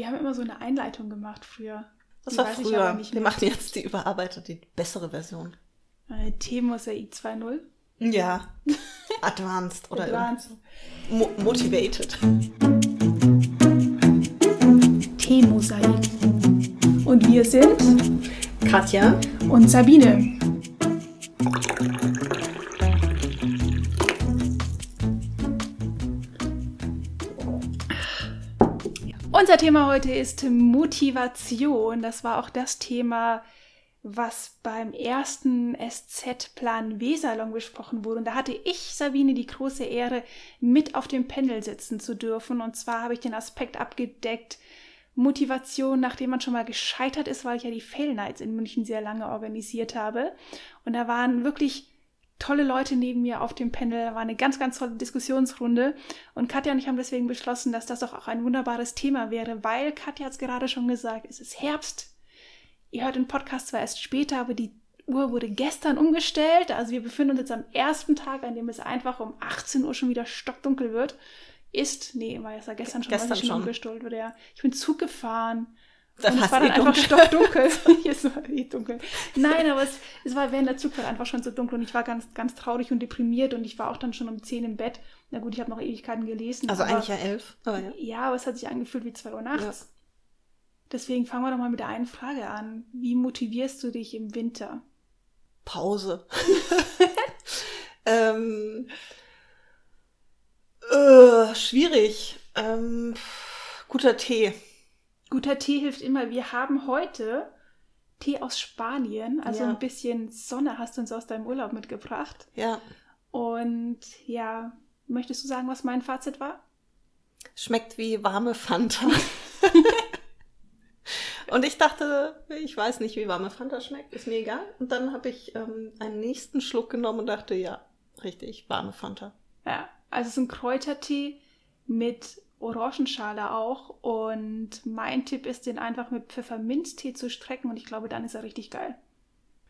Wir haben immer so eine Einleitung gemacht früher. Das Die war früher. Wir machen jetzt die überarbeitete, die bessere Version. Äh, T-Mosaik 2.0. Ja. Advanced oder Advanced. Mo motivated. T-Mosaik. Und wir sind Katja. und Sabine. Unser Thema heute ist Motivation. Das war auch das Thema, was beim ersten SZ-Plan W-Salon besprochen wurde. Und da hatte ich, Sabine, die große Ehre, mit auf dem Pendel sitzen zu dürfen. Und zwar habe ich den Aspekt abgedeckt, Motivation, nachdem man schon mal gescheitert ist, weil ich ja die Fail Nights in München sehr lange organisiert habe. Und da waren wirklich tolle Leute neben mir auf dem Panel. War eine ganz, ganz tolle Diskussionsrunde. Und Katja und ich haben deswegen beschlossen, dass das doch auch ein wunderbares Thema wäre, weil Katja hat es gerade schon gesagt, es ist Herbst. Ihr hört den Podcast zwar erst später, aber die Uhr wurde gestern umgestellt. Also wir befinden uns jetzt am ersten Tag, an dem es einfach um 18 Uhr schon wieder stockdunkel wird. Ist, nee, war es ja gestern schon, Gestern schon. umgestellt wurde. Ja. Ich bin Zug gefahren. Da und es war dann eh einfach dunkel. stockdunkel. Ist war eh dunkel. Nein, aber es, es war während der Zugfahrt einfach schon so dunkel und ich war ganz, ganz traurig und deprimiert und ich war auch dann schon um 10 im Bett. Na gut, ich habe noch Ewigkeiten gelesen. Also aber, eigentlich ja elf. Aber ja. Ja, aber es hat sich angefühlt wie 2 Uhr nachts. Ja. Deswegen fangen wir doch mal mit der einen Frage an. Wie motivierst du dich im Winter? Pause. ähm, äh, schwierig. Ähm, guter Tee. Guter Tee hilft immer. Wir haben heute Tee aus Spanien, also Ja. ein bisschen Sonne hast du uns aus deinem Urlaub mitgebracht. Ja. Und ja, möchtest du sagen, was mein Fazit war? Schmeckt wie warme Fanta. Und ich dachte, ich weiß nicht, wie warme Fanta schmeckt, ist mir egal. Und dann habe ich ähm, einen nächsten Schluck genommen und dachte, ja, richtig, warme Fanta. Ja, also es ist ein Kräutertee mit Orangenschale auch. Und mein Tipp ist, den einfach mit Pfefferminztee zu strecken und ich glaube, dann ist er richtig geil.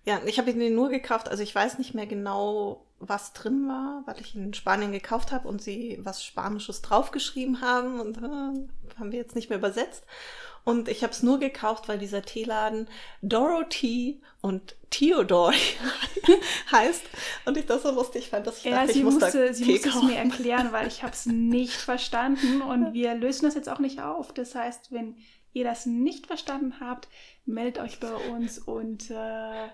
Ja, ich habe ihn nur gekauft, also ich weiß nicht mehr genau, was drin war, weil ich ihn in Spanien gekauft habe und sie was Spanisches draufgeschrieben haben und äh, haben wir jetzt nicht mehr übersetzt. Und ich habe es nur gekauft, weil dieser Teeladen Dorothy und Theodore heißt. Und ich das so lustig fand, dass ich Ja, dachte, sie ich muss musste, da sie Tee musste es mir erklären, weil ich habe es nicht verstanden und wir lösen das jetzt auch nicht auf. Das heißt, wenn ihr das nicht verstanden habt, meldet euch bei uns unter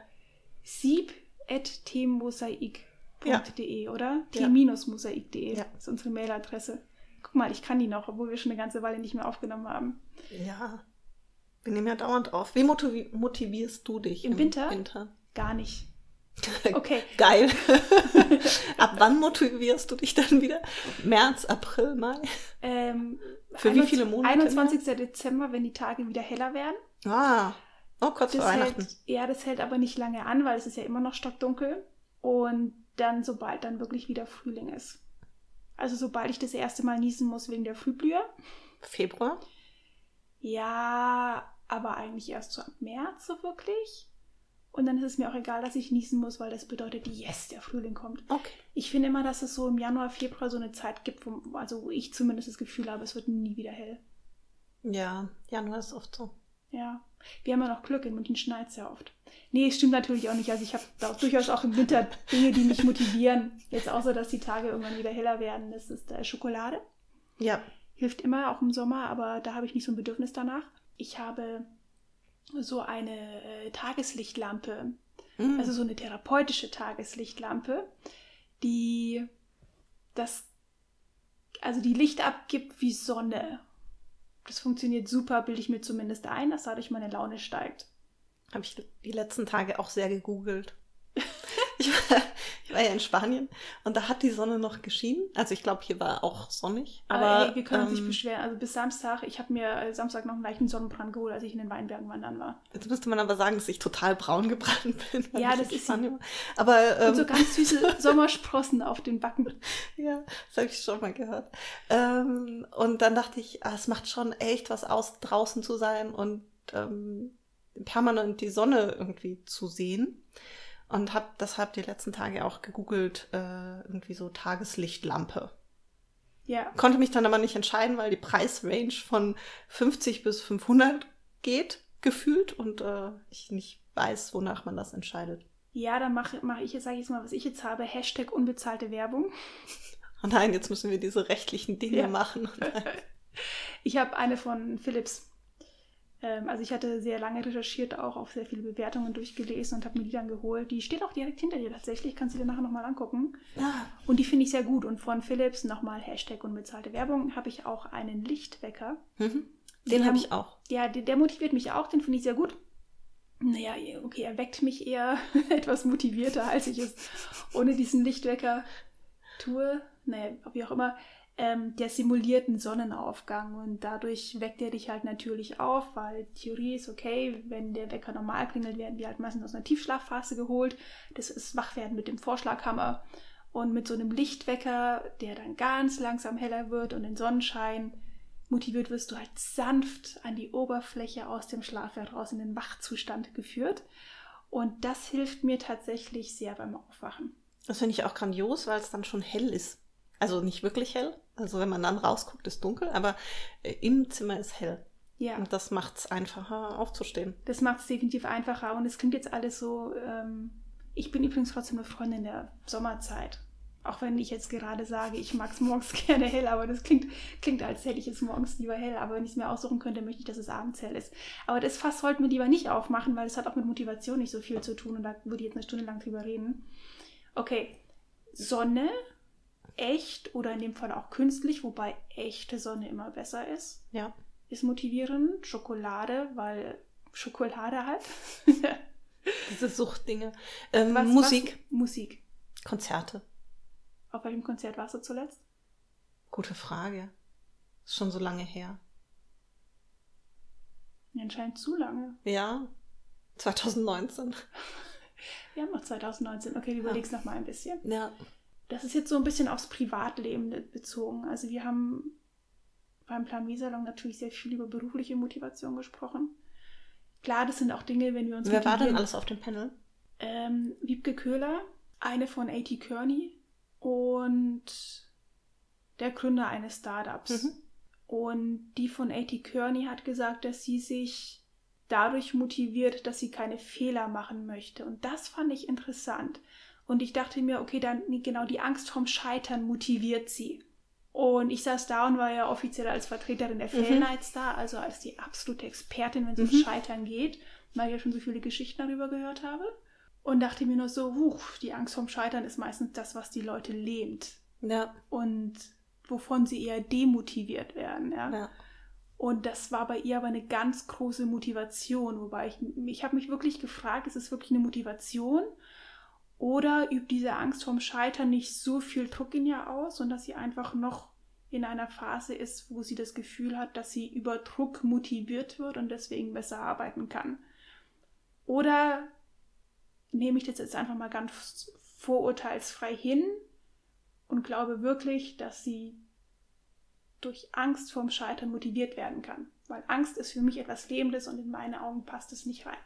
sieb.tmosaik.de, oder? Ja. t-mosaik.de Ja. ist unsere Mailadresse. Guck mal, ich kann die noch, obwohl wir schon eine ganze Weile nicht mehr aufgenommen haben. Ja, wir nehmen ja dauernd auf. Wie motivi motivierst du dich Im Winter? Winter? Gar nicht. Okay. Geil. Ab wann motivierst du dich dann wieder? März, April, Mai? Ähm, Für wie viele Monate 21. Dezember, wenn die Tage wieder heller werden. Ah, oh, kurz vor Das Weihnachten. hält, ja, das hält aber nicht lange an, weil es ist ja immer noch stockdunkel. Und dann, sobald dann wirklich wieder Frühling ist. Also sobald ich das erste Mal niesen muss wegen der Frühblühe. Februar? Ja, aber eigentlich erst so ab März so wirklich. Und dann ist es mir auch egal, dass ich niesen muss, weil das bedeutet, yes, der Frühling kommt. Okay. Ich finde immer, dass es so im Januar, Februar so eine Zeit gibt, wo, also wo ich zumindest das Gefühl habe, es wird nie wieder hell. Ja, Januar ist oft so. Ja, wir haben ja noch Glück, in München schneit es ja oft. Nee, es stimmt natürlich auch nicht. Also ich habe durchaus auch im Winter Dinge, die mich motivieren. Jetzt außer, dass die Tage irgendwann wieder heller werden. Das ist äh, Schokolade. Ja. Hilft immer, auch im Sommer, aber da habe ich nicht so ein Bedürfnis danach. Ich habe so eine äh, Tageslichtlampe, Mm. also so eine therapeutische Tageslichtlampe, die das, also die Licht abgibt wie Sonne. Das funktioniert super, bilde ich mir zumindest ein, dass dadurch meine Laune steigt. Habe ich die letzten Tage auch sehr gegoogelt. ich, war, ich war ja in Spanien und da hat die Sonne noch geschienen. Also ich glaube, hier war auch sonnig. Aber Aber ey, wir können uns nicht ähm, beschweren. Also bis Samstag, ich habe mir äh, Samstag noch einen leichten Sonnenbrand geholt, als ich in den Weinbergen wandern war. Jetzt müsste man aber sagen, dass ich total braun gebrannt bin. Ja, das ist Spanien war. Aber ähm, Und so ganz süße Sommersprossen auf den Backen. Ja, das habe ich schon mal gehört. Ähm, und dann dachte ich, ah, es macht schon echt was aus, draußen zu sein und ähm, permanent die Sonne irgendwie zu sehen. Und habe deshalb die letzten Tage auch gegoogelt, äh, irgendwie so Tageslichtlampe. Ja. Konnte mich dann aber nicht entscheiden, weil die Preisrange von 50 bis 500 geht, gefühlt, und äh, ich nicht weiß, wonach man das entscheidet. Ja, dann mache mach ich jetzt, sage ich jetzt mal, was ich jetzt habe, Hashtag unbezahlte Werbung. Oh nein, jetzt müssen wir diese rechtlichen Dinge Ja. machen. Ich habe eine von Philips. Ähm, also ich hatte sehr lange recherchiert, auch auf sehr viele Bewertungen durchgelesen und habe mir die dann geholt. Die steht auch direkt hinter dir tatsächlich, kannst du dir nachher nochmal angucken. Und die finde ich sehr gut. Und von Philips nochmal Hashtag unbezahlte Werbung habe ich auch einen Lichtwecker. mhm. Den habe haben- ich auch. Ja, der, der motiviert mich auch, den finde ich sehr gut. Naja, okay, er weckt mich eher etwas motivierter, als ich es ohne diesen Lichtwecker tue. Naja, wie auch immer. Ähm, der simuliert einen Sonnenaufgang und dadurch weckt er dich halt natürlich auf, weil Theorie ist okay, wenn der Wecker normal klingelt, werden wir halt meistens aus einer Tiefschlafphase geholt. Das ist Wachwerden mit dem Vorschlaghammer. Und mit so einem Lichtwecker, der dann ganz langsam heller wird und den Sonnenschein motiviert wirst du halt sanft an die Oberfläche aus dem Schlaf heraus in den Wachzustand geführt. Und das hilft mir tatsächlich sehr beim Aufwachen. Das finde ich auch grandios, weil es dann schon hell ist. Also nicht wirklich hell. Also wenn man dann rausguckt, ist dunkel, aber äh, im Zimmer ist hell. Ja, Und das macht es einfacher aufzustehen. das macht es definitiv einfacher. Und es klingt jetzt alles so. Ähm, ich bin übrigens trotzdem eine Freundin der Sommerzeit. Auch wenn ich jetzt gerade sage, ich mag es morgens gerne hell, aber das klingt, klingt, als hätte ich es morgens lieber hell. Aber wenn ich es mir aussuchen könnte, möchte ich, dass es abends hell ist. Aber das Fass sollten wir lieber nicht aufmachen, weil es hat auch mit Motivation nicht so viel zu tun. Und da würde ich jetzt eine Stunde lang drüber reden. Okay, Sonne, echt oder in dem Fall auch künstlich, wobei echte Sonne immer besser ist, Ja. ist motivierend. Schokolade, weil Schokolade halt. Diese Suchtdinge. Ähm, Was- Musik, Was? Musik. Konzerte. Auf welchem Konzert warst du zuletzt? Gute Frage. Ist schon so lange her. Anscheinend zu lange. Ja. 2019. Wir haben noch 2019. Okay, du überlegst noch mal ein bisschen. Ja. Das ist jetzt so ein bisschen aufs Privatleben bezogen. Also wir haben beim Plan Wieserlong natürlich sehr viel über berufliche Motivation gesprochen. Klar, das sind auch Dinge, wenn wir uns Wer war denn alles auf dem Panel? Ähm, Wiebke Köhler, eine von A.T. Kearney und der Gründer eines Startups. Mhm. Und die von A.T. Kearney hat gesagt, dass sie sich dadurch motiviert, dass sie keine Fehler machen möchte. Und das fand ich interessant. Und ich dachte mir, okay, dann genau die Angst vom Scheitern motiviert sie. Und ich saß da und war ja offiziell als Vertreterin der Mhm. Fail Nights da, also als die absolute Expertin, wenn es Mhm. ums Scheitern geht, weil ich ja schon so viele Geschichten darüber gehört habe. Und dachte mir nur so, huch, die Angst vom Scheitern ist meistens das, was die Leute lähmt Ja. und wovon sie eher demotiviert werden. Ja? ja. Und das war bei ihr aber eine ganz große Motivation, wobei ich, ich habe mich wirklich gefragt, ist es wirklich eine Motivation oder übt diese Angst vorm Scheitern nicht so viel Druck in ihr aus und dass sie einfach noch in einer Phase ist, wo sie das Gefühl hat, dass sie über Druck motiviert wird und deswegen besser arbeiten kann. Oder nehme ich das jetzt einfach mal ganz vorurteilsfrei hin und glaube wirklich, dass sie durch Angst vorm Scheitern motiviert werden kann. Weil Angst ist für mich etwas Lebendes und in meine Augen passt es nicht rein.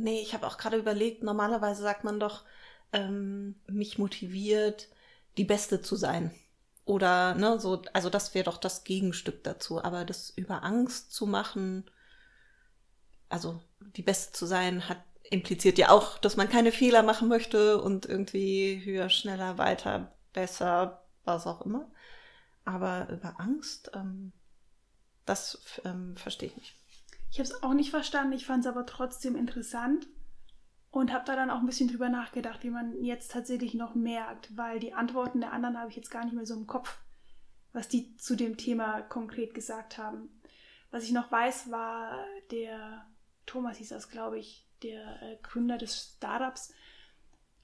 Nee, ich habe auch gerade überlegt, normalerweise sagt man doch, ähm, mich motiviert, die Beste zu sein. Oder, ne, so, also das wäre doch das Gegenstück dazu. Aber das über Angst zu machen, also die Beste zu sein, hat impliziert ja auch, dass man keine Fehler machen möchte und irgendwie höher, schneller, weiter, besser, was auch immer. Aber über Angst, ähm, das ähm, verstehe ich nicht. Ich habe es auch nicht verstanden, ich fand es aber trotzdem interessant und habe da dann auch ein bisschen drüber nachgedacht, wie man jetzt tatsächlich noch merkt, weil die Antworten der anderen habe ich jetzt gar nicht mehr so im Kopf, was die zu dem Thema konkret gesagt haben. Was ich noch weiß, war der Thomas hieß das, glaube ich, der äh, Gründer des Startups,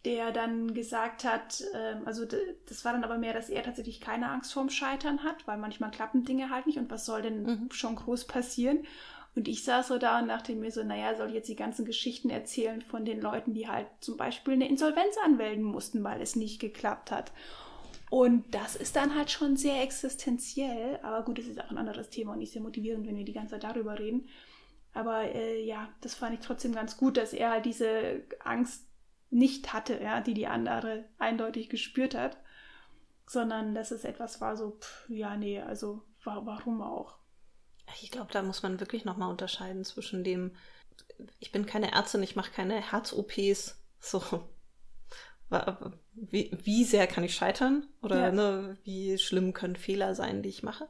der dann gesagt hat, ähm, also das war dann aber mehr, dass er tatsächlich keine Angst vorm Scheitern hat, weil manchmal klappen Dinge halt nicht und was soll denn Mhm. schon groß passieren? Und ich saß so da und dachte mir so, naja, soll ich jetzt die ganzen Geschichten erzählen von den Leuten, die halt zum Beispiel eine Insolvenz anmelden mussten, weil es nicht geklappt hat. Und das ist dann halt schon sehr existenziell, aber gut, es ist auch ein anderes Thema und nicht sehr motivierend, wenn wir die ganze Zeit darüber reden. Aber äh, ja, das fand ich trotzdem ganz gut, dass er halt diese Angst nicht hatte, ja, die die andere eindeutig gespürt hat. sondern dass es etwas war so, pff, ja, nee, also warum auch? Ich glaube, da muss man wirklich nochmal unterscheiden zwischen dem, ich bin keine Ärztin, ich mache keine Herz-OPs, so, wie, wie, sehr kann ich scheitern oder ja. ne, wie schlimm können Fehler sein, die ich mache.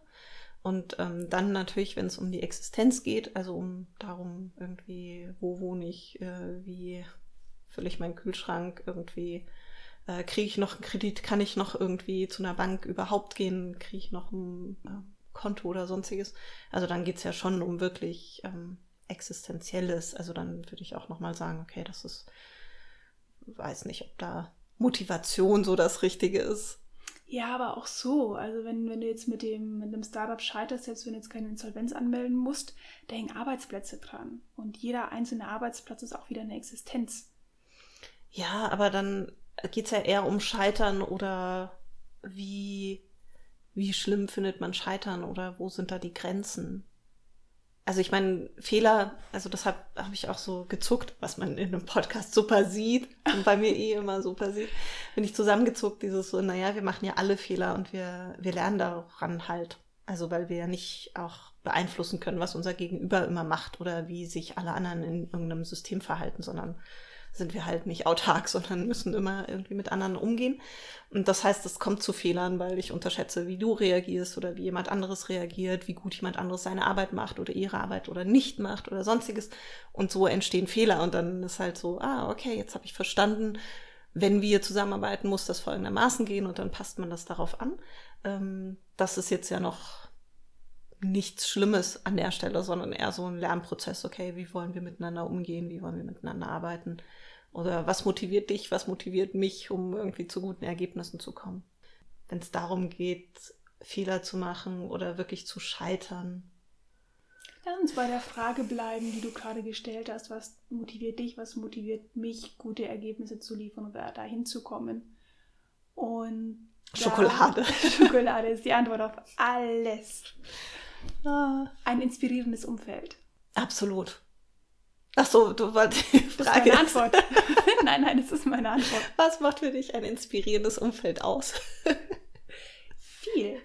Und ähm, dann natürlich, wenn es um die Existenz geht, also um darum irgendwie, wo wohne ich, äh, wie fülle ich meinen Kühlschrank, irgendwie äh, kriege ich noch einen Kredit, kann ich noch irgendwie zu einer Bank überhaupt gehen, kriege ich noch ein äh, Konto oder sonstiges. Also dann geht es ja schon um wirklich ähm, Existenzielles. Also dann würde ich auch nochmal sagen, okay, das ist, weiß nicht, ob da Motivation so das Richtige ist. Ja, aber auch so. Also wenn, wenn du jetzt mit dem, mit dem Startup scheiterst, selbst wenn du jetzt keine Insolvenz anmelden musst, da hängen Arbeitsplätze dran. Und jeder einzelne Arbeitsplatz ist auch wieder eine Existenz. Ja, aber dann geht es ja eher um Scheitern oder wie, wie schlimm findet man Scheitern oder wo sind da die Grenzen? also ich meine, Fehler, also deshalb habe ich auch so gezuckt, was man in einem Podcast super sieht und bei mir eh immer super sieht, bin ich zusammengezuckt, dieses so, naja, wir machen ja alle Fehler und wir, wir lernen daran halt. Also weil wir ja nicht auch beeinflussen können, was unser Gegenüber immer macht oder wie sich alle anderen in irgendeinem System verhalten, sondern sind wir halt nicht autark, sondern müssen immer irgendwie mit anderen umgehen. Und das heißt, es kommt zu Fehlern, weil ich unterschätze, wie du reagierst oder wie jemand anderes reagiert, wie gut jemand anderes seine Arbeit macht oder ihre Arbeit oder nicht macht oder sonstiges. Und so entstehen Fehler. Und dann ist halt so, ah, okay, jetzt habe ich verstanden, wenn wir zusammenarbeiten, muss das folgendermaßen gehen und dann passt man das darauf an. Ähm, das ist jetzt ja noch nichts Schlimmes an der Stelle, sondern eher so ein Lernprozess. Okay, wie wollen wir miteinander umgehen? Wie wollen wir miteinander arbeiten? Oder was motiviert dich, was motiviert mich, um irgendwie zu guten Ergebnissen zu kommen? Wenn es darum geht, Fehler zu machen oder wirklich zu scheitern. Lass uns bei der Frage bleiben, die du gerade gestellt hast. Was motiviert dich, was motiviert mich, gute Ergebnisse zu liefern oder dahin zu kommen? Und Schokolade. Schokolade ist die Antwort auf alles. Ah. Ein inspirierendes Umfeld. Absolut. Ach so, du wolltest die Frage. Das ist meine Antwort. nein, nein, das ist meine Antwort. Was macht für dich ein inspirierendes Umfeld aus? Viel.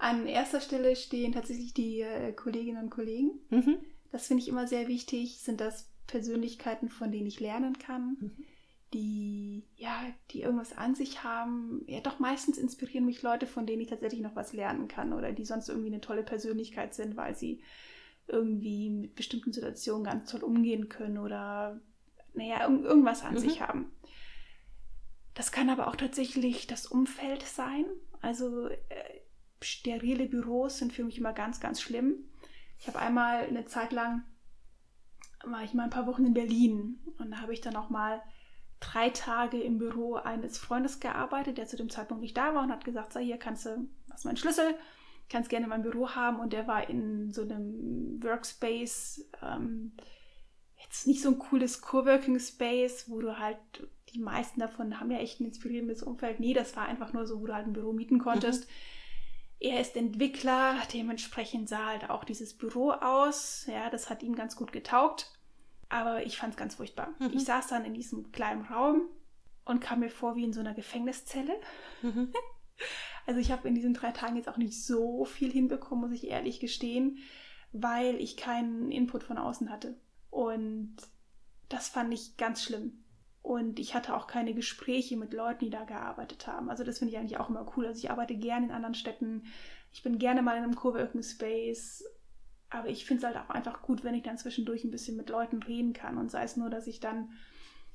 An erster Stelle stehen tatsächlich die äh, Kolleginnen und Kollegen. Mhm. Das finde ich immer sehr wichtig. Sind das Persönlichkeiten, von denen ich lernen kann, mhm. die ja, die irgendwas an sich haben. Ja, doch meistens inspirieren mich Leute, von denen ich tatsächlich noch was lernen kann oder die sonst irgendwie eine tolle Persönlichkeit sind, weil sie irgendwie mit bestimmten Situationen ganz toll umgehen können oder naja, irgendwas an mhm. sich haben. Das kann aber auch tatsächlich das Umfeld sein. Also äh, sterile Büros sind für mich immer ganz, ganz schlimm. Ich habe einmal eine Zeit lang, war ich mal ein paar Wochen in Berlin und da habe ich dann auch mal drei Tage im Büro eines Freundes gearbeitet, der zu dem Zeitpunkt nicht da war und hat gesagt, sei hier kannst du, was mein Schlüssel, kann es gerne in meinem Büro haben und der war in so einem Workspace, ähm, jetzt nicht so ein cooles Coworking Space, wo du halt, die meisten davon haben ja echt ein inspirierendes Umfeld. Nee, das war einfach nur so, wo du halt ein Büro mieten konntest. Mhm. Er ist Entwickler, dementsprechend sah halt auch dieses Büro aus. Ja, das hat ihm ganz gut getaugt. Aber ich fand es ganz furchtbar. Mhm. Ich saß dann in diesem kleinen Raum und kam mir vor wie in so einer Gefängniszelle. Mhm. Also ich habe in diesen drei Tagen jetzt auch nicht so viel hinbekommen, muss ich ehrlich gestehen, weil ich keinen Input von außen hatte. Und das fand ich ganz schlimm. Und ich hatte auch keine Gespräche mit Leuten, die da gearbeitet haben. Also das finde ich eigentlich auch immer cool. Also ich arbeite gerne in anderen Städten. Ich bin gerne mal in einem Coworking Space. Aber ich finde es halt auch einfach gut, wenn ich dann zwischendurch ein bisschen mit Leuten reden kann. Und sei es nur, dass ich dann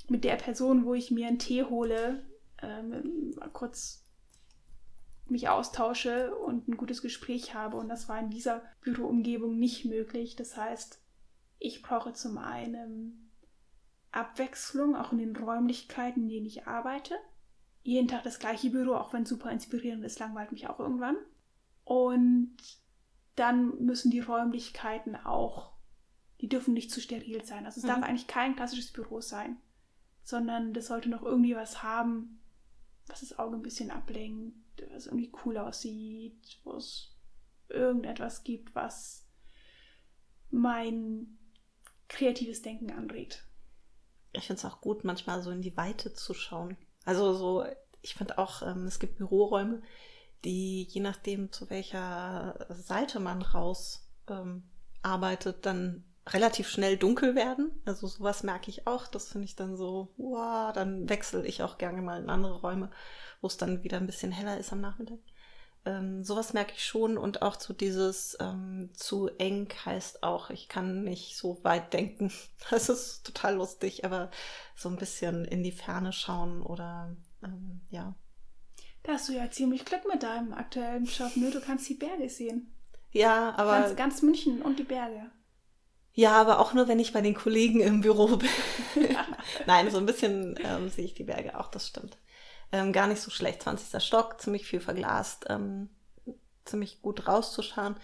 mit der Person, wo ich mir einen Tee hole, ähm, kurz mich austausche und ein gutes Gespräch habe. Und das war in dieser Büroumgebung nicht möglich. Das heißt, ich brauche zum einen Abwechslung, auch in den Räumlichkeiten, in denen ich arbeite. Jeden Tag das gleiche Büro, auch wenn es super inspirierend ist, langweilt mich auch irgendwann. Und dann müssen die Räumlichkeiten auch, die dürfen nicht zu steril sein. Also es mhm. darf eigentlich kein klassisches Büro sein, sondern das sollte noch irgendwie was haben, was das Auge ein bisschen ablenkt, was irgendwie cool aussieht, wo es irgendetwas gibt, was mein kreatives Denken anregt. Ich finde es auch gut, manchmal so in die Weite zu schauen. Also so, ich finde auch, ähm, es gibt Büroräume, die je nachdem, zu welcher Seite man raus ähm, arbeitet, dann relativ schnell dunkel werden. Also sowas merke ich auch. Das finde ich dann so, wow, dann wechsle ich auch gerne mal in andere Räume, wo es dann wieder ein bisschen heller ist am Nachmittag. Ähm, sowas merke ich schon und auch zu dieses ähm, zu eng heißt auch, ich kann nicht so weit denken. Das ist total lustig, aber so ein bisschen in die Ferne schauen oder ähm, ja. Da hast du ja ziemlich Glück mit deinem aktuellen Job, ne? Du kannst die Berge sehen. Ja, aber. Ganz, ganz München und die Berge. Ja, aber auch nur, wenn ich bei den Kollegen im Büro bin. Nein, so ein bisschen ähm, sehe ich die Berge auch, das stimmt. Ähm, gar nicht so schlecht. 20. Stock, ziemlich viel verglast, ähm, ziemlich gut rauszuschauen.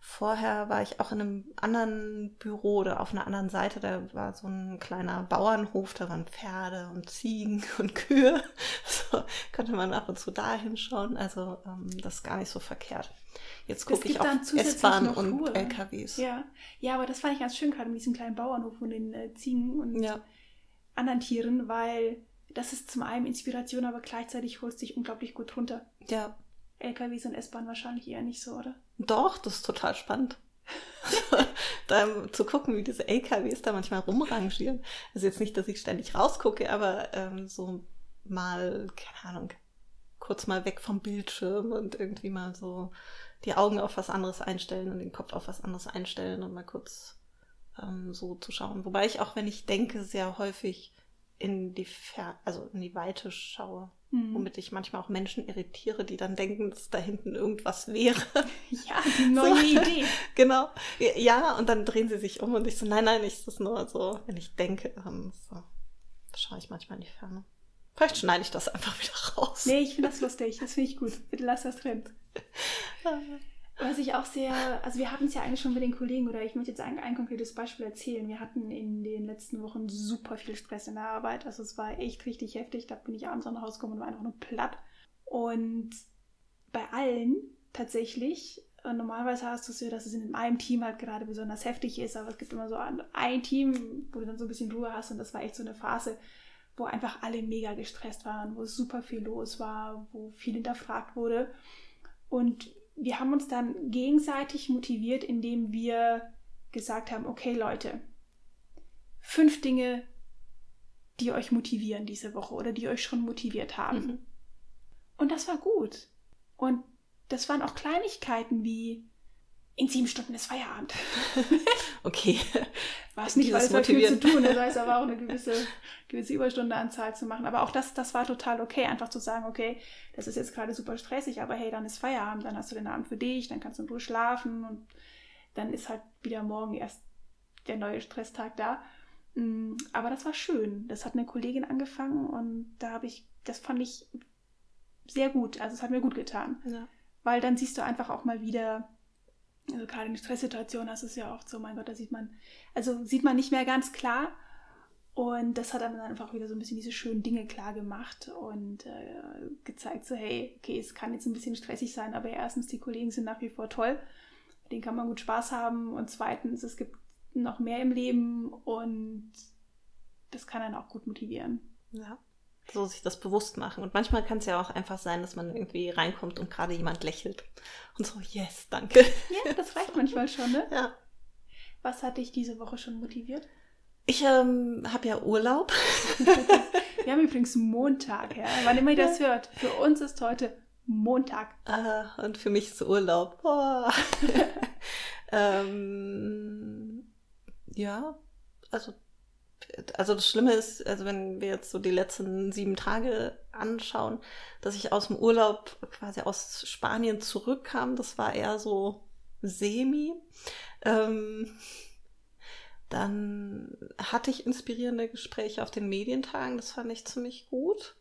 Vorher war ich auch in einem anderen Büro oder auf einer anderen Seite. Da war so ein kleiner Bauernhof, da waren Pferde und Ziegen und Kühe. So konnte man ab und zu da hinschauen. Also ähm, das ist gar nicht so verkehrt. Jetzt gucke ich auf S-Bahn und Ruhe. LKWs. Ja. ja, aber das fand ich ganz schön, gerade mit diesem kleinen Bauernhof und den äh, Ziegen und ja. anderen Tieren, weil das ist zum einen Inspiration, aber gleichzeitig holst du dich unglaublich gut runter. Ja. LKWs und S-Bahn wahrscheinlich eher nicht so, oder? Doch, das ist total spannend. da, zu gucken, wie diese LKWs da manchmal rumrangieren. Also jetzt nicht, dass ich ständig rausgucke, aber ähm, so mal, keine Ahnung, kurz mal weg vom Bildschirm und irgendwie mal so die Augen auf was anderes einstellen und den Kopf auf was anderes einstellen und mal kurz ähm, so zu schauen. Wobei ich auch, wenn ich denke, sehr häufig in die Fer also in die Weite schaue, mhm. womit ich manchmal auch Menschen irritiere, die dann denken, dass da hinten irgendwas wäre. Ja, die neue so, Idee. genau. Ja, und dann drehen sie sich um und ich so, nein, nein, ich das nur so, wenn ich denke, dann so, schaue ich manchmal in die Ferne. Vielleicht schneide ich das einfach wieder raus. Nee, ich finde das lustig. Das finde ich gut. Bitte lass das drin. Was ich auch sehr, also wir hatten es ja eigentlich schon mit den Kollegen oder ich möchte jetzt ein, ein konkretes Beispiel erzählen. Wir hatten in den letzten Wochen super viel Stress in der Arbeit. Also es war echt richtig heftig. Da bin ich abends nach Hause gekommen und war einfach nur platt. Und bei allen tatsächlich, normalerweise hast du es ja, dass es in einem Team halt gerade besonders heftig ist, aber es gibt immer so ein Team, wo du dann so ein bisschen Ruhe hast und das war echt so eine Phase, wo einfach alle mega gestresst waren, wo super viel los war, wo viel hinterfragt wurde. Und wir haben uns dann gegenseitig motiviert, indem wir gesagt haben, okay Leute, fünf Dinge, die euch motivieren diese Woche oder die euch schon motiviert haben. Mhm. Und das war gut. Und das waren auch Kleinigkeiten wie in sieben Stunden ist Feierabend. okay. War es nicht, weil es war viel zu tun. Das heißt aber auch eine gewisse, gewisse Überstundenanzahl zu machen. Aber auch das, das war total okay, einfach zu sagen, okay, das ist jetzt gerade super stressig, aber hey, dann ist Feierabend, dann hast du den Abend für dich, dann kannst du in Ruhe schlafen und dann ist halt wieder morgen erst der neue Stresstag da. Mm, aber das war schön. Das hat eine Kollegin angefangen und da habe ich, das fand ich sehr gut. Also es hat mir gut getan. Ja. Weil dann siehst du einfach auch mal wieder, also gerade in Stresssituationen du es ja oft so, mein Gott, da sieht man, also sieht man nicht mehr ganz klar. Und das hat dann einfach wieder so ein bisschen diese schönen Dinge klar gemacht und äh, gezeigt, so hey, okay, es kann jetzt ein bisschen stressig sein, aber erstens, die Kollegen sind nach wie vor toll, denen kann man gut Spaß haben und zweitens, es gibt noch mehr im Leben und das kann einen auch gut motivieren. Ja so sich das bewusst machen. Und manchmal kann es ja auch einfach sein, dass man irgendwie reinkommt und gerade jemand lächelt. Und so, yes, danke. Ja, das reicht manchmal schon, ne? Ja. Was hat dich diese Woche schon motiviert? Ich ähm, habe ja Urlaub. Wir haben übrigens Montag, ja. Wann immer ihr das hört. Für uns ist heute Montag. Ah, und für mich ist Urlaub. Oh. ähm, ja, also also das Schlimme ist, also wenn wir jetzt so die letzten sieben Tage anschauen, dass ich aus dem Urlaub quasi aus Spanien zurückkam, das war eher so semi. Ähm, dann hatte ich inspirierende Gespräche auf den Medientagen, das fand ich ziemlich gut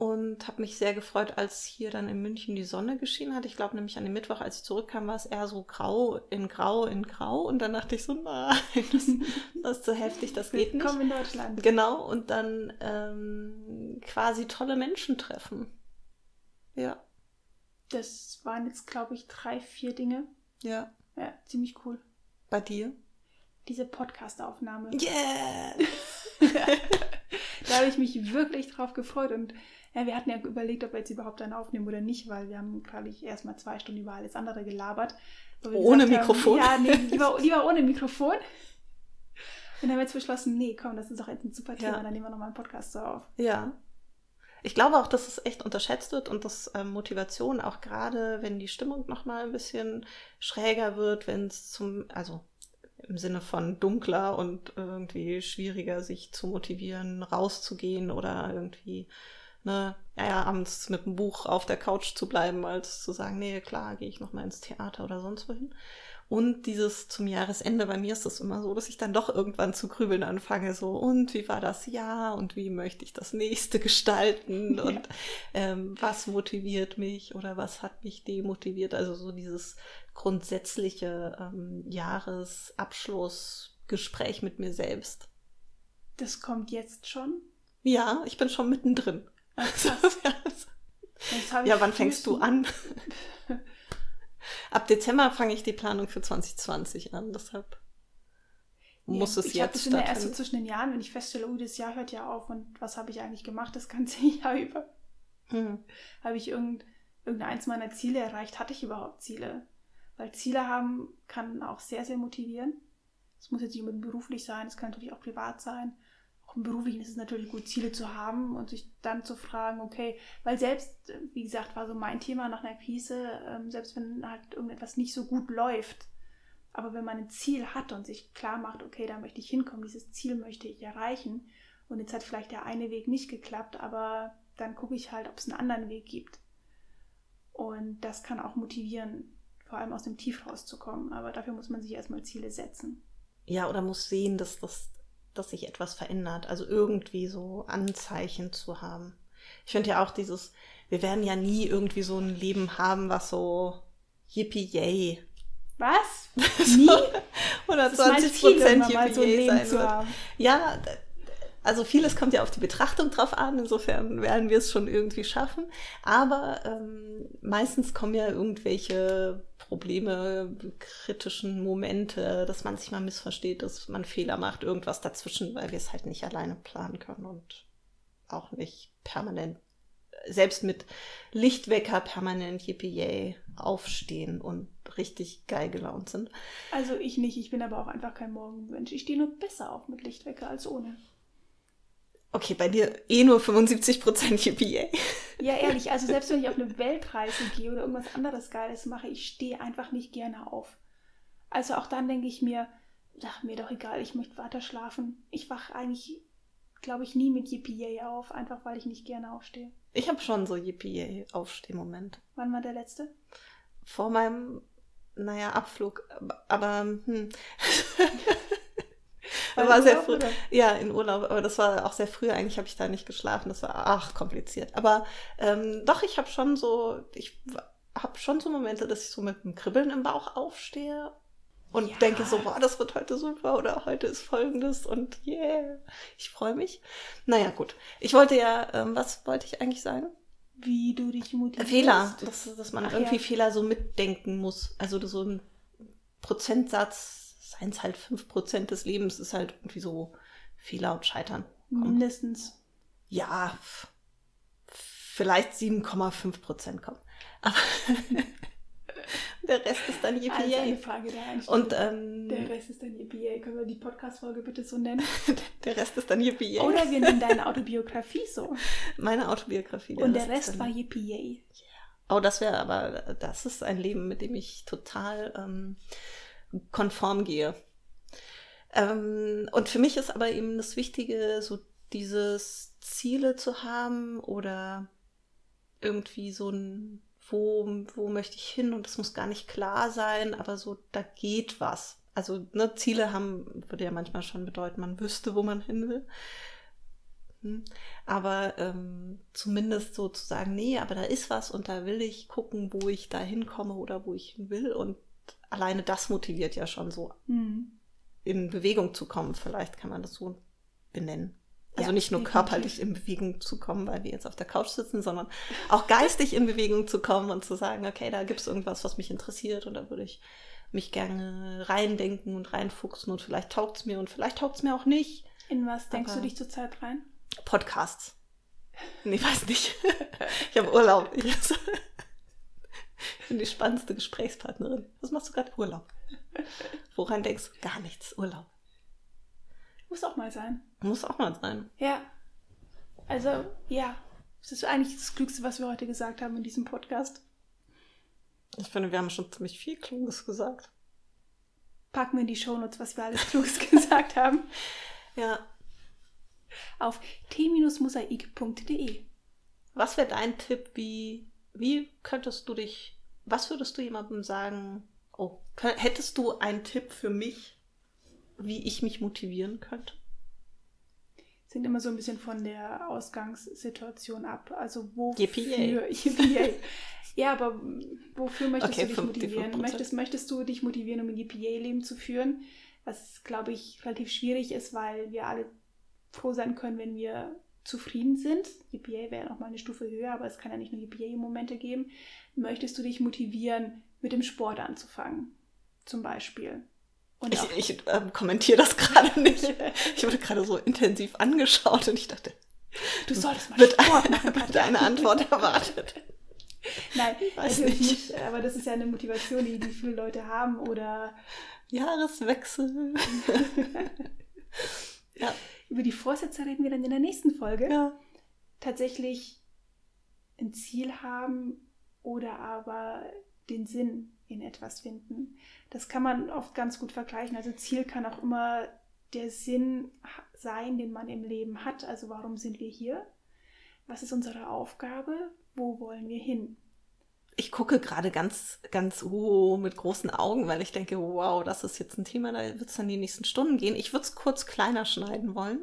und habe mich sehr gefreut, als hier dann in München die Sonne geschienen hat. Ich glaube nämlich an dem Mittwoch, als ich zurückkam, war es eher so grau in grau in grau und dann dachte ich so, nein, das, das ist zu heftig, das geht nicht. Willkommen in Deutschland. Genau, und dann ähm, quasi tolle Menschen treffen. Ja. Das waren jetzt, glaube ich, drei, vier Dinge. Ja. Ja, ziemlich cool. Bei dir? Diese Podcast-Aufnahme. Yeah! da habe ich mich wirklich drauf gefreut und Ja, wir hatten ja überlegt, ob wir jetzt überhaupt einen aufnehmen oder nicht, weil wir haben, glaube ich, erstmal zwei Stunden über alles andere gelabert. Ohne Mikrofon? Haben, ja, nee, lieber, lieber ohne Mikrofon. Und dann haben wir jetzt beschlossen, nee, komm, das ist doch jetzt ein super Thema, ja. dann nehmen wir nochmal einen Podcast so auf. Ja. Ich glaube auch, dass es echt unterschätzt wird und dass ähm, Motivation auch gerade, wenn die Stimmung nochmal ein bisschen schräger wird, wenn es zum, also im Sinne von dunkler und irgendwie schwieriger, sich zu motivieren, rauszugehen oder irgendwie, ne, ja, ja, abends mit dem Buch auf der Couch zu bleiben, als zu sagen, nee, klar, gehe ich nochmal ins Theater oder sonst wohin. Und dieses zum Jahresende, bei mir ist es immer so, dass ich dann doch irgendwann zu grübeln anfange, so, und wie war das Jahr und wie möchte ich das nächste gestalten ja. und ähm, was motiviert mich oder was hat mich demotiviert. Also so dieses grundsätzliche ähm, Jahresabschlussgespräch mit mir selbst. Das kommt jetzt schon? Ja, ich bin schon mittendrin. Ach, ja, wann fängst du an? Ab Dezember fange ich die Planung für 2020 an, deshalb muss ja, es ich jetzt Ich habe das erst so zwischen den Jahren, wenn ich feststelle, oh, das Jahr hört ja auf und was habe ich eigentlich gemacht das ganze Jahr über? Hm. Habe ich irgend, irgendeins meiner Ziele erreicht? Hatte ich überhaupt Ziele? Weil Ziele haben kann auch sehr, sehr motivieren. Es muss jetzt nicht unbedingt beruflich sein, es kann natürlich auch privat sein auch im Beruflichen ist es natürlich gut, Ziele zu haben und sich dann zu fragen, okay, weil selbst, wie gesagt, war so mein Thema nach einer Krise, ähm, selbst wenn halt irgendetwas nicht so gut läuft, aber wenn man ein Ziel hat und sich klar macht, okay, da möchte ich hinkommen, dieses Ziel möchte ich erreichen und jetzt hat vielleicht der eine Weg nicht geklappt, aber dann gucke ich halt, ob es einen anderen Weg gibt. Und das kann auch motivieren, vor allem aus dem Tief rauszukommen. Aber dafür muss man sich erstmal Ziele setzen. Ja, oder muss sehen, dass das dass sich etwas verändert. Also irgendwie so Anzeichen zu haben. Ich finde ja auch dieses, wir werden ja nie irgendwie so ein Leben haben, was so yippie yay. Was? Nie? 120 Prozent yippie so sein wird. Ja, also vieles kommt ja auf die Betrachtung drauf an, insofern werden wir es schon irgendwie schaffen. Aber ähm, meistens kommen ja irgendwelche Probleme, kritischen Momente, dass man sich mal missversteht, dass man Fehler macht, irgendwas dazwischen, weil wir es halt nicht alleine planen können und auch nicht permanent, selbst mit Lichtwecker permanent yippie aufstehen und richtig geil gelaunt sind. Also ich nicht, ich bin aber auch einfach kein Morgenmensch. Ich stehe nur besser auf mit Lichtwecker als ohne. Okay, bei dir eh nur 75% Yippie. Ja, ehrlich, also selbst wenn ich auf eine Weltreise gehe oder irgendwas anderes Geiles mache, ich stehe einfach nicht gerne auf. Also auch dann denke ich mir, ach, mir doch egal, ich möchte weiter schlafen. Ich wache eigentlich, glaube ich, nie mit Yippie auf, einfach weil ich nicht gerne aufstehe. Ich habe schon so Yippie-Aufstehmoment. Wann war der letzte? Vor meinem, naja, Abflug. Aber, hm. War, war sehr früh. Ja, in Urlaub, aber das war auch sehr früh. Eigentlich habe ich da nicht geschlafen. Das war ach kompliziert. Aber ähm, doch, ich habe schon so, ich habe schon so Momente, dass ich so mit einem Kribbeln im Bauch aufstehe und ja. denke so, boah, das wird heute super oder heute ist folgendes und yeah, ich freue mich. Naja, gut. Ich wollte ja, ähm, was wollte ich eigentlich sagen? Wie du dich motivierst. Fehler, dass, dass man Ach, irgendwie ja. Fehler so mitdenken muss. Also so ein Prozentsatz seien es halt 5% des Lebens, ist halt irgendwie so Fehler und Scheitern. Komm. Mindestens. Ja, vielleicht 7,5 Prozent kommen. Aber der Rest ist dann Yippie. Also eine Frage der Und ähm, der Rest ist dann Yippie. Können wir die Podcast-Folge bitte so nennen? der Rest ist dann Yippie. Oder wir nennen deine Autobiografie so. Meine Autobiografie. Und der Rest, war. Yeah. Oh, das wäre aber, das ist ein Leben, mit dem ich total ähm, konform gehe. Ähm, und für mich ist aber eben das Wichtige, so dieses Ziele zu haben oder irgendwie so ein, wo, wo möchte ich hin und das muss gar nicht klar sein, aber so, da geht was. Also ne, Ziele haben, würde ja manchmal schon bedeuten, man wüsste, wo man hin will. Hm. Aber ähm, zumindest so zu sagen, nee, aber da ist was und da will ich gucken, wo ich da hinkomme oder wo ich hin will. Und alleine das motiviert ja schon so, mhm. in Bewegung zu kommen. Vielleicht kann man das so benennen. Also ja, nicht nur körperlich in Bewegung zu kommen, weil wir jetzt auf der Couch sitzen, sondern auch geistig in Bewegung zu kommen und zu sagen, okay, da gibt es irgendwas, was mich interessiert und da würde ich mich gerne reindenken und reinfuchsen und vielleicht taugt es mir und vielleicht taugt es mir auch nicht. In was denkst Aber du dich zurzeit rein? Podcasts. Nee, weiß nicht. Ich habe Urlaub. Ich bin die spannendste Gesprächspartnerin. Was machst du gerade? Urlaub. Woran denkst du? Gar nichts. Urlaub. Muss auch mal sein. Muss auch mal sein. Ja. Also, ja. Das ist eigentlich das Klügste, was wir heute gesagt haben in diesem Podcast. Ich finde, wir haben schon ziemlich viel Kluges gesagt. Packen wir in die Shownotes, was wir alles Kluges gesagt haben. Ja. Auf t-mosaik.de. Was wäre dein Tipp, wie, wie könntest du dich, was würdest du jemandem sagen, oh, hättest du einen Tipp für mich, wie ich mich motivieren könnte? Sind immer so ein bisschen von der Ausgangssituation ab. Also wofür... Ja, aber wofür möchtest Okay, du dich fünf- die motivieren? 5%. Möchtest, möchtest du dich motivieren, um ein EPA-Leben zu führen? Was, glaube ich, relativ schwierig ist, weil wir alle froh sein können, wenn wir zufrieden sind. EPA wäre noch mal eine Stufe höher, aber es kann ja nicht nur EPA-Momente geben. Möchtest du dich motivieren, mit dem Sport anzufangen? Zum Beispiel. Und Ich, ich ähm, kommentiere das gerade nicht. Ich wurde gerade so intensiv angeschaut und ich dachte, du solltest mal wird, Sport machen. wird eine Antwort erwartet. Nein, weiß natürlich nicht. nicht. Aber das ist ja eine Motivation, die, die viele Leute haben. Oder Jahreswechsel. ja, über die Vorsätze reden wir dann in der nächsten Folge. ja. Tatsächlich ein Ziel haben oder aber den Sinn in etwas finden. Das kann man oft ganz gut vergleichen. Also Ziel kann auch immer der Sinn sein, den man im Leben hat. Also warum sind wir hier? Was ist unsere Aufgabe? Wo wollen wir hin? Ich gucke gerade ganz, ganz uh, mit großen Augen, weil ich denke, wow, das ist jetzt ein Thema, da wird es dann die nächsten Stunden gehen. Ich würde es kurz kleiner schneiden wollen,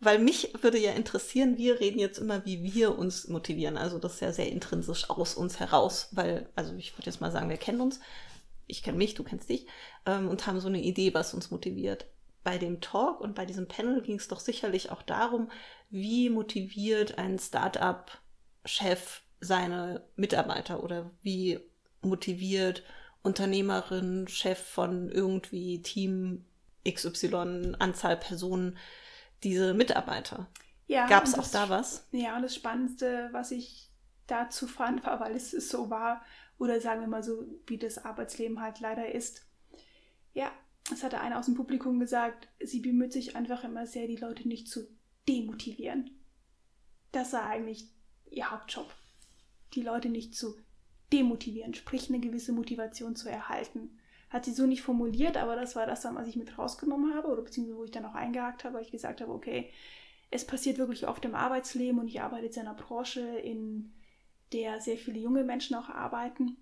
weil mich würde ja interessieren, wir reden jetzt immer, wie wir uns motivieren. Also das ist ja sehr intrinsisch aus uns heraus, weil, also ich würde jetzt mal sagen, wir kennen uns. Ich kenne mich, du kennst dich ähm, und haben so eine Idee, was uns motiviert. Bei dem Talk und bei diesem Panel ging es doch sicherlich auch darum, wie motiviert ein Startup-Chef seine Mitarbeiter oder wie motiviert Unternehmerin, Chef von irgendwie Team XY, Anzahl Personen, diese Mitarbeiter. Ja, Gab es auch da was? Ja, und das Spannendste, was ich dazu fand, war, weil es so war, oder sagen wir mal so, wie das Arbeitsleben halt leider ist. Ja, es hatte einer aus dem Publikum gesagt, sie bemüht sich einfach immer sehr, die Leute nicht zu demotivieren. Das war eigentlich ihr Hauptjob. Die Leute nicht zu demotivieren, sprich eine gewisse Motivation zu erhalten. Hat sie so nicht formuliert, aber das war das dann, was ich mit rausgenommen habe, oder beziehungsweise wo ich dann auch eingehakt habe, weil ich gesagt habe, okay, es passiert wirklich oft im Arbeitsleben und ich arbeite jetzt in einer Branche, in der sehr viele junge Menschen auch arbeiten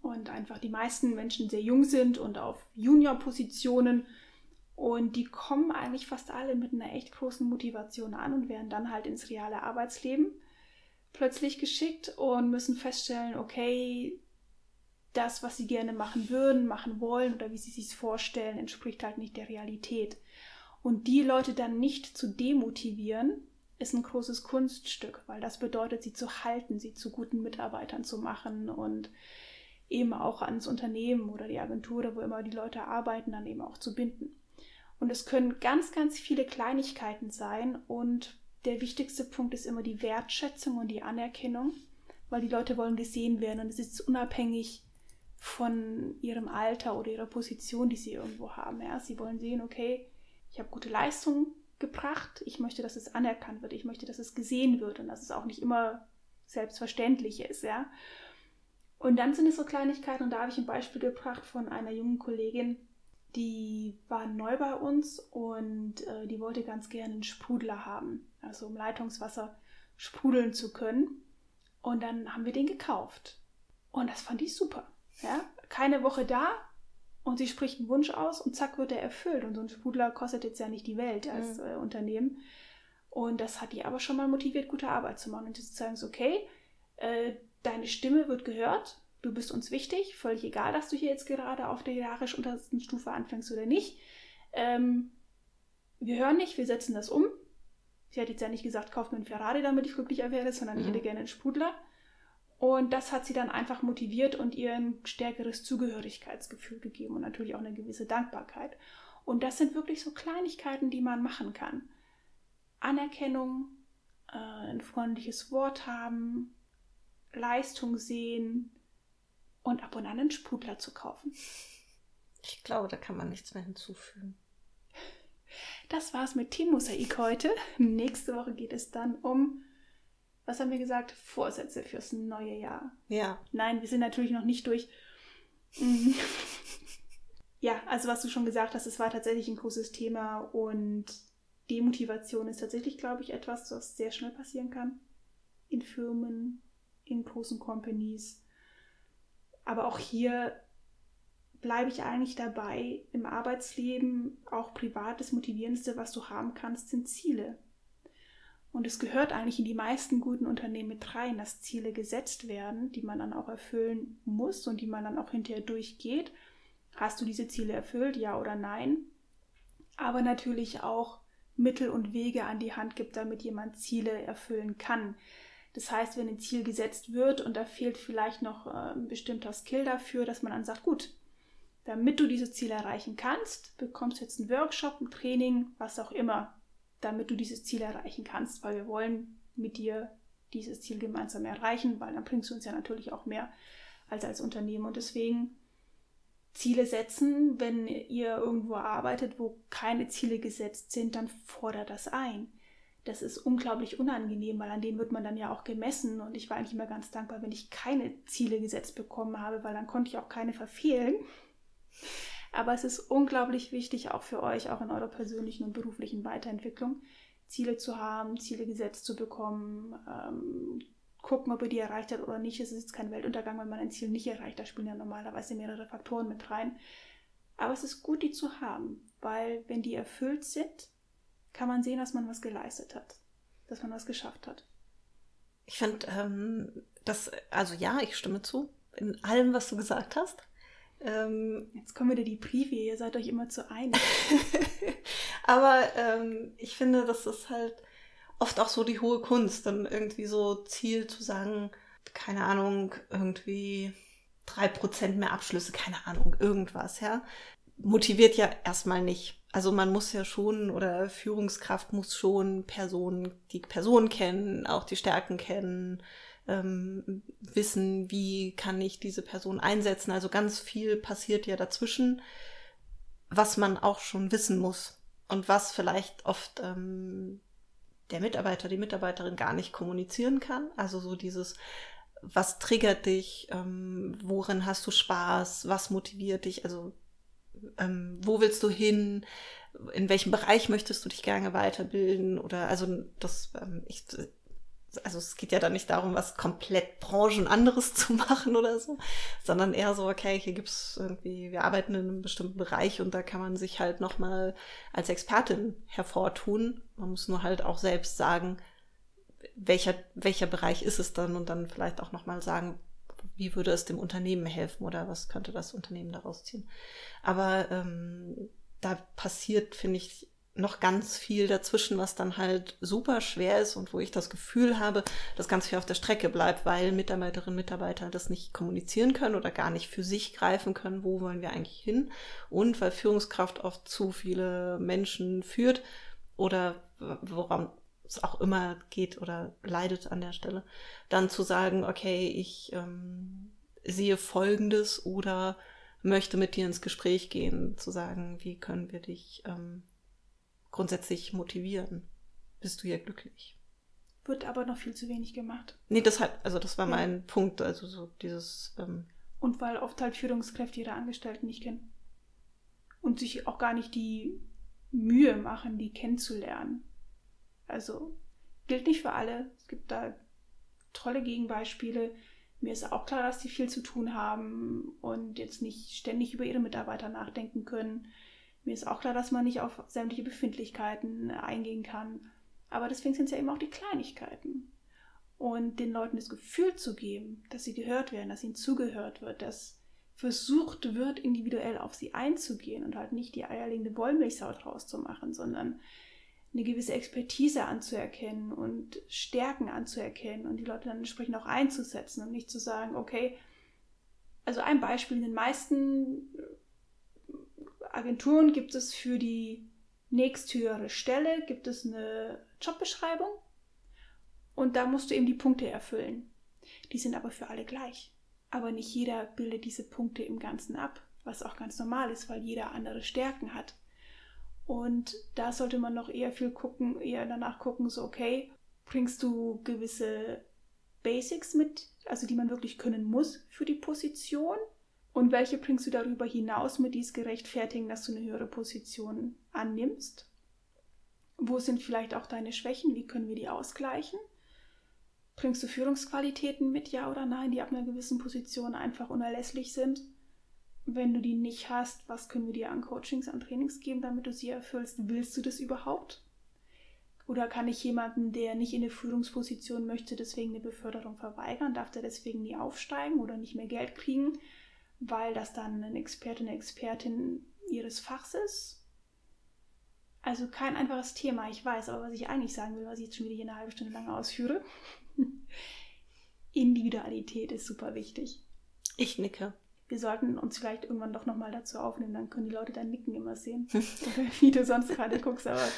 und einfach die meisten Menschen sehr jung sind und auf Junior-Positionen und die kommen eigentlich fast alle mit einer echt großen Motivation an und werden dann halt ins reale Arbeitsleben plötzlich geschickt und müssen feststellen, okay, das, was sie gerne machen würden, machen wollen oder wie sie sich vorstellen, entspricht halt nicht der Realität. Und die Leute dann nicht zu demotivieren, ist ein großes Kunststück, weil das bedeutet, sie zu halten, sie zu guten Mitarbeitern zu machen und eben auch ans Unternehmen oder die Agentur oder wo immer die Leute arbeiten, dann eben auch zu binden. Und es können ganz, ganz viele Kleinigkeiten sein und der wichtigste Punkt ist immer die Wertschätzung und die Anerkennung, weil die Leute wollen gesehen werden und es ist unabhängig von ihrem Alter oder ihrer Position, die sie irgendwo haben. Ja? Sie wollen sehen, okay, ich habe gute Leistung gebracht, ich möchte, dass es anerkannt wird, ich möchte, dass es gesehen wird und dass es auch nicht immer selbstverständlich ist. Ja? Und dann sind es so Kleinigkeiten und da habe ich ein Beispiel gebracht von einer jungen Kollegin, die war neu bei uns und äh, die wollte ganz gerne einen Sprudler haben, also um Leitungswasser sprudeln zu können. Und dann haben wir den gekauft. Und das fand ich super. Ja? Keine Woche da und sie spricht einen Wunsch aus und zack wird er erfüllt. Und so ein Sprudler kostet jetzt ja nicht die Welt als Mhm. äh, Unternehmen. Und das hat die aber schon mal motiviert, gute Arbeit zu machen. Und zu sagen, okay, äh, deine Stimme wird gehört, du bist uns wichtig, völlig egal, dass du hier jetzt gerade auf der hierarchisch untersten Stufe anfängst oder nicht. Ähm, wir hören nicht, wir setzen das um. Sie hat jetzt ja nicht gesagt, kauf mir einen Ferrari, damit ich glücklicher werde, sondern ich Mhm. hätte gerne einen Sprudler. Und das hat sie dann einfach motiviert und ihr ein stärkeres Zugehörigkeitsgefühl gegeben und natürlich auch eine gewisse Dankbarkeit. Und das sind wirklich so Kleinigkeiten, die man machen kann. Anerkennung, äh, ein freundliches Wort haben, Leistung sehen und ab und an einen Sprudler zu kaufen. Ich glaube, da kann man nichts mehr hinzufügen. Das war's mit Team Mosaik heute. Nächste Woche geht es dann um, was haben wir gesagt? Vorsätze fürs neue Jahr. Ja. Nein, wir sind natürlich noch nicht durch. Ja, also was du schon gesagt hast, es war tatsächlich ein großes Thema und Demotivation ist tatsächlich, glaube ich, etwas, was sehr schnell passieren kann. In Firmen, in großen Companies. Aber auch hier bleibe ich eigentlich dabei, im Arbeitsleben, auch privat, das Motivierendste, was du haben kannst, sind Ziele. Und es gehört eigentlich in die meisten guten Unternehmen mit rein, dass Ziele gesetzt werden, die man dann auch erfüllen muss und die man dann auch hinterher durchgeht. Hast du diese Ziele erfüllt, ja oder nein? Aber natürlich auch Mittel und Wege an die Hand gibt, damit jemand Ziele erfüllen kann. Das heißt, wenn ein Ziel gesetzt wird und da fehlt vielleicht noch äh, ein bestimmter Skill dafür, dass man dann sagt, gut, damit du dieses Ziel erreichen kannst, bekommst du jetzt einen Workshop, ein Training, was auch immer, damit du dieses Ziel erreichen kannst, weil wir wollen mit dir dieses Ziel gemeinsam erreichen, weil dann bringst du uns ja natürlich auch mehr als als Unternehmen. Und deswegen Ziele setzen, wenn ihr irgendwo arbeitet, wo keine Ziele gesetzt sind, dann fordert das ein das ist unglaublich unangenehm, weil an denen wird man dann ja auch gemessen. Und ich war eigentlich immer ganz dankbar, wenn ich keine Ziele gesetzt bekommen habe, weil dann konnte ich auch keine verfehlen. Aber es ist unglaublich wichtig, auch für euch, auch in eurer persönlichen und beruflichen Weiterentwicklung, Ziele zu haben, Ziele gesetzt zu bekommen, ähm, gucken, ob ihr die erreicht habt oder nicht. Es ist jetzt kein Weltuntergang, wenn man ein Ziel nicht erreicht. Da spielen ja normalerweise mehrere Faktoren mit rein. Aber es ist gut, die zu haben, weil wenn die erfüllt sind, kann man sehen, dass man was geleistet hat, dass man was geschafft hat. Ich finde, ähm, das, also ja, ich stimme zu, in allem, was du gesagt hast. Ähm, Jetzt kommen wieder die Briefe, ihr seid euch immer zu einig. Aber ähm, ich finde, das ist halt oft auch so die hohe Kunst, dann irgendwie so Ziel zu sagen, keine Ahnung, irgendwie drei Prozent mehr Abschlüsse, keine Ahnung, irgendwas, ja. Motiviert ja erstmal nicht. Also man muss ja schon oder Führungskraft muss schon Personen, die Personen kennen, auch die Stärken kennen, ähm, wissen, wie kann ich diese Person einsetzen. Also ganz viel passiert ja dazwischen, was man auch schon wissen muss und was vielleicht oft ähm, der Mitarbeiter, die Mitarbeiterin gar nicht kommunizieren kann. Also so dieses, was triggert dich, ähm, worin hast du Spaß, was motiviert dich, also ähm, wo willst du hin, in welchem Bereich möchtest du dich gerne weiterbilden oder also das, ähm, ich, also es geht ja da nicht darum, was komplett Branchen anderes zu machen oder so, sondern eher so, okay, hier gibt's irgendwie, wir arbeiten in einem bestimmten Bereich und da kann man sich halt nochmal als Expertin hervortun. Man muss nur halt auch selbst sagen, welcher, welcher Bereich ist es dann und dann vielleicht auch nochmal sagen, wie würde es dem Unternehmen helfen oder was könnte das Unternehmen daraus ziehen. Aber ähm, da passiert, finde ich, noch ganz viel dazwischen, was dann halt super schwer ist und wo ich das Gefühl habe, dass ganz viel auf der Strecke bleibt, weil Mitarbeiterinnen und Mitarbeiter das nicht kommunizieren können oder gar nicht für sich greifen können, wo wollen wir eigentlich hin und weil Führungskraft oft zu viele Menschen führt oder woran es auch immer geht oder leidet an der Stelle, dann zu sagen, okay, ich ähm, sehe Folgendes oder möchte mit dir ins Gespräch gehen, zu sagen, wie können wir dich ähm, grundsätzlich motivieren? Bist du hier glücklich? Wird aber noch viel zu wenig gemacht. Nee, deshalb, also das war ja. mein Punkt, also so dieses. Ähm, und weil oft halt Führungskräfte ihre Angestellten nicht kennen. Und sich auch gar nicht die Mühe machen, die kennenzulernen. Also gilt nicht für alle. Es gibt da tolle Gegenbeispiele. Mir ist auch klar, dass die viel zu tun haben und jetzt nicht ständig über ihre Mitarbeiter nachdenken können. Mir ist auch klar, dass man nicht auf sämtliche Befindlichkeiten eingehen kann. Aber deswegen sind es ja eben auch die Kleinigkeiten. Und den Leuten das Gefühl zu geben, dass sie gehört werden, dass ihnen zugehört wird, dass versucht wird, individuell auf sie einzugehen und halt nicht die eierlegende Wollmilchsau draus zu machen, sondern eine gewisse Expertise anzuerkennen und Stärken anzuerkennen und die Leute dann entsprechend auch einzusetzen und nicht zu sagen, okay, also ein Beispiel, in den meisten Agenturen gibt es für die nächsthöhere Stelle, gibt es eine Jobbeschreibung Und da musst du eben die Punkte erfüllen. Die sind aber für alle gleich. Aber nicht jeder bildet diese Punkte im Ganzen ab, was auch ganz normal ist, weil jeder andere Stärken hat. Und da sollte man noch eher viel gucken, eher danach gucken, so okay, bringst du gewisse Basics mit, also die man wirklich können muss für die Position? Und welche bringst du darüber hinaus mit, die es gerechtfertigen, dass du eine höhere Position annimmst? Wo sind vielleicht auch deine Schwächen? Wie können wir die ausgleichen? Bringst du Führungsqualitäten mit, ja oder nein, die ab einer gewissen Position einfach unerlässlich sind? Wenn du die nicht hast, was können wir dir an Coachings, an Trainings geben, damit du sie erfüllst? Willst du das überhaupt? Oder kann ich jemanden, der nicht in eine Führungsposition möchte, deswegen eine Beförderung verweigern? Darf der deswegen nie aufsteigen oder nicht mehr Geld kriegen, weil das dann ein Experte, eine Expertin ihres Fachs ist? Also kein einfaches Thema, ich weiß, aber was ich eigentlich sagen will, was ich jetzt schon wieder hier eine halbe Stunde lang ausführe, Individualität ist super wichtig. Ich nicke. Wir sollten uns vielleicht irgendwann doch nochmal dazu aufnehmen, dann können die Leute dein Nicken immer sehen. Wie du sonst gerade guckst, aber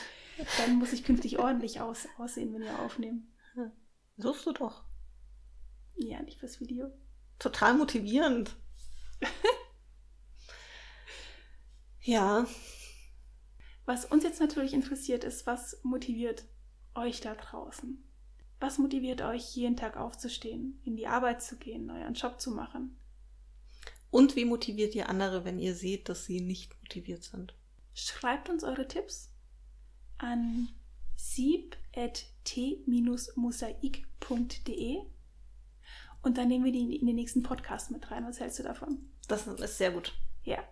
dann muss ich künftig ordentlich aus, aussehen, wenn wir aufnehmen. Suchst du doch. Ja, nicht fürs Video. Total motivierend. ja. Was uns jetzt natürlich interessiert ist, was motiviert euch da draußen? Was motiviert euch, jeden Tag aufzustehen, in die Arbeit zu gehen, euren Job zu machen? Und wie motiviert ihr andere, wenn ihr seht, dass sie nicht motiviert sind? Schreibt uns eure Tipps an sieb.t-mosaik.de und dann nehmen wir die in den nächsten Podcast mit rein. Was hältst du davon? Das ist sehr gut. Ja.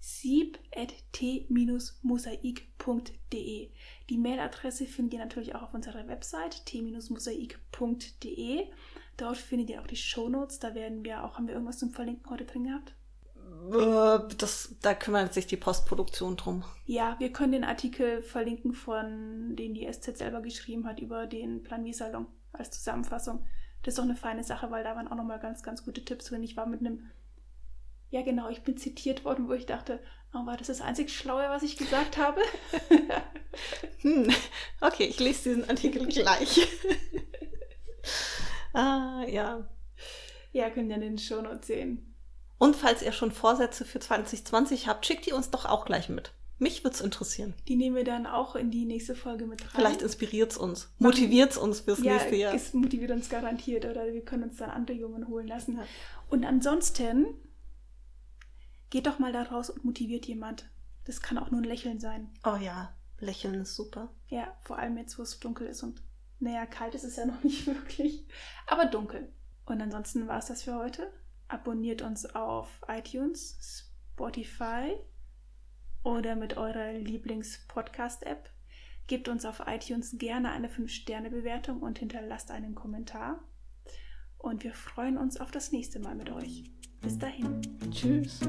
sieb.t-mosaik.de. Die Mailadresse findet ihr natürlich auch auf unserer Website t-mosaik.de. Dort findet ihr auch die Shownotes. Da werden wir auch, haben wir irgendwas zum Verlinken heute drin gehabt? Äh, das, da kümmert sich die Postproduktion drum. Ja, wir können den Artikel verlinken, von den die SZ selber geschrieben hat, über den Plan Salon als Zusammenfassung. Das ist doch eine feine Sache, weil da waren auch nochmal ganz, ganz gute Tipps drin. Ich war mit einem, ja genau, ich bin zitiert worden, wo ich dachte, oh, war das das einzig Schlaue, was ich gesagt habe? hm, okay, ich lese diesen Artikel gleich. ah, ja. Ja, können ja in den Shownotes sehen. Und falls ihr schon Vorsätze für 2020 habt, schickt die uns doch auch gleich mit. Mich würde es interessieren. Die nehmen wir dann auch in die nächste Folge mit rein. Vielleicht inspiriert es uns, motiviert es uns fürs ja, nächste Jahr. Es motiviert uns garantiert oder wir können uns dann Anregungen holen lassen. Ja. Und ansonsten geht doch mal da raus und motiviert jemand. Das kann auch nur ein Lächeln sein. Oh ja, Lächeln ist super. Ja, vor allem jetzt, wo es dunkel ist und naja, kalt ist es ja noch nicht wirklich, aber dunkel. Und ansonsten war es das für heute. Abonniert uns auf iTunes, Spotify oder mit eurer Lieblings-Podcast-App. Gebt uns auf iTunes gerne eine 5-Sterne-Bewertung und hinterlasst einen Kommentar. Und wir freuen uns auf das nächste Mal mit euch. Bis dahin. Tschüss.